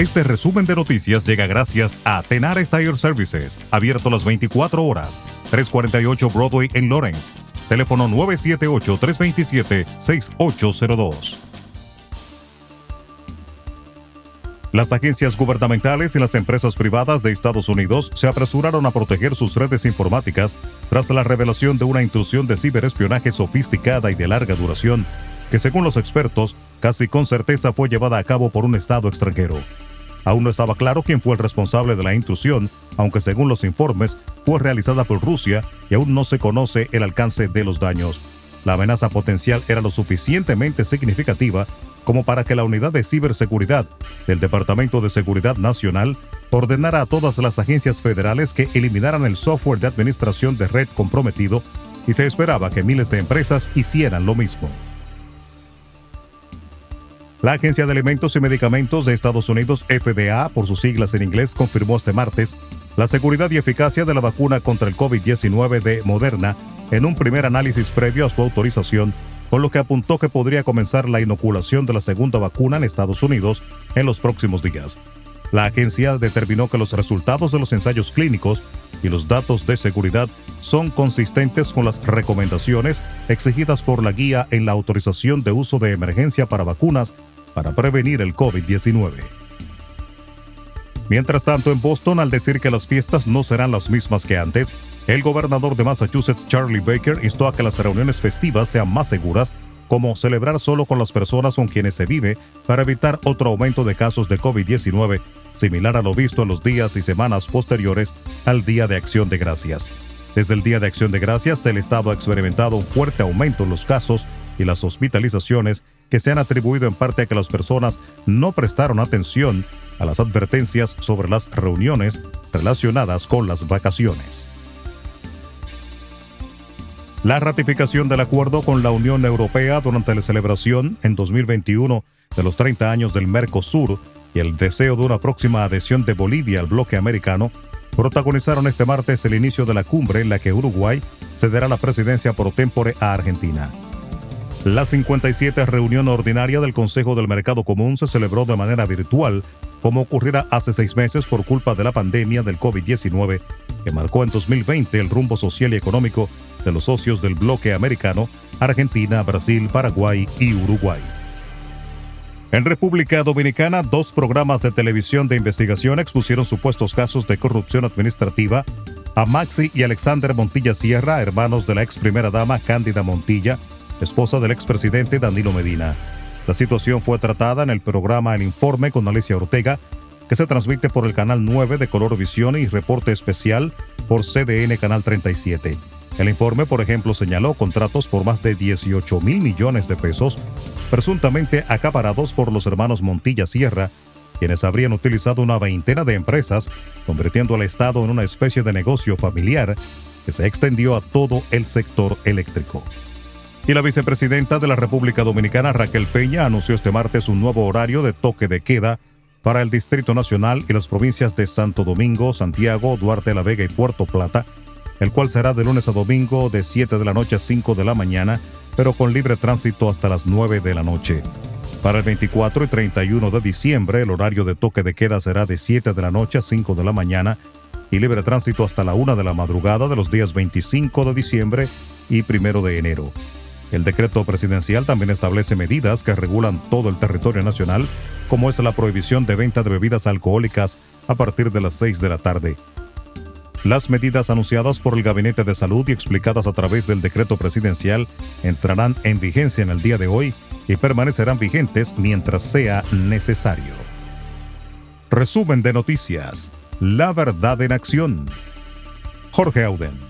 Este resumen de noticias llega gracias a Tenar Tire Services, abierto las 24 horas, 348 Broadway en Lawrence. Teléfono 978-327-6802. Las agencias gubernamentales y las empresas privadas de Estados Unidos se apresuraron a proteger sus redes informáticas tras la revelación de una intrusión de ciberespionaje sofisticada y de larga duración, que según los expertos, casi con certeza fue llevada a cabo por un Estado extranjero. Aún no estaba claro quién fue el responsable de la intrusión, aunque según los informes fue realizada por Rusia y aún no se conoce el alcance de los daños. La amenaza potencial era lo suficientemente significativa como para que la unidad de ciberseguridad del Departamento de Seguridad Nacional ordenara a todas las agencias federales que eliminaran el software de administración de red comprometido y se esperaba que miles de empresas hicieran lo mismo. La Agencia de Alimentos y Medicamentos de Estados Unidos, FDA, por sus siglas en inglés, confirmó este martes la seguridad y eficacia de la vacuna contra el COVID-19 de Moderna en un primer análisis previo a su autorización con lo que apuntó que podría comenzar la inoculación de la segunda vacuna en Estados Unidos en los próximos días. La agencia determinó que los resultados de los ensayos clínicos y los datos de seguridad son consistentes con las recomendaciones exigidas por la guía en la autorización de uso de emergencia para vacunas para prevenir el COVID-19. Mientras tanto, en Boston, al decir que las fiestas no serán las mismas que antes, el gobernador de Massachusetts, Charlie Baker, instó a que las reuniones festivas sean más seguras, como celebrar solo con las personas con quienes se vive, para evitar otro aumento de casos de COVID-19, similar a lo visto en los días y semanas posteriores al Día de Acción de Gracias. Desde el Día de Acción de Gracias, el Estado ha experimentado un fuerte aumento en los casos y las hospitalizaciones que se han atribuido en parte a que las personas no prestaron atención a las advertencias sobre las reuniones relacionadas con las vacaciones. La ratificación del acuerdo con la Unión Europea durante la celebración en 2021 de los 30 años del Mercosur y el deseo de una próxima adhesión de Bolivia al bloque americano protagonizaron este martes el inicio de la cumbre en la que Uruguay cederá la presidencia por tempore a Argentina. La 57 reunión ordinaria del Consejo del Mercado Común se celebró de manera virtual, como ocurriera hace seis meses por culpa de la pandemia del COVID-19, que marcó en 2020 el rumbo social y económico de los socios del bloque americano, Argentina, Brasil, Paraguay y Uruguay. En República Dominicana, dos programas de televisión de investigación expusieron supuestos casos de corrupción administrativa a Maxi y Alexander Montilla Sierra, hermanos de la ex primera dama Cándida Montilla, esposa del expresidente Danilo Medina. La situación fue tratada en el programa El Informe con Alicia Ortega, que se transmite por el canal 9 de Color Visión y reporte especial por CDN Canal 37. El informe, por ejemplo, señaló contratos por más de 18 mil millones de pesos, presuntamente acaparados por los hermanos Montilla Sierra, quienes habrían utilizado una veintena de empresas, convirtiendo al Estado en una especie de negocio familiar que se extendió a todo el sector eléctrico. Y la vicepresidenta de la República Dominicana, Raquel Peña, anunció este martes un nuevo horario de toque de queda para el Distrito Nacional y las provincias de Santo Domingo, Santiago, Duarte la Vega y Puerto Plata, el cual será de lunes a domingo de 7 de la noche a 5 de la mañana, pero con libre tránsito hasta las 9 de la noche. Para el 24 y 31 de diciembre, el horario de toque de queda será de 7 de la noche a 5 de la mañana y libre tránsito hasta la 1 de la madrugada de los días 25 de diciembre y 1 de enero. El decreto presidencial también establece medidas que regulan todo el territorio nacional, como es la prohibición de venta de bebidas alcohólicas a partir de las 6 de la tarde. Las medidas anunciadas por el Gabinete de Salud y explicadas a través del decreto presidencial entrarán en vigencia en el día de hoy y permanecerán vigentes mientras sea necesario. Resumen de noticias. La verdad en acción. Jorge Auden.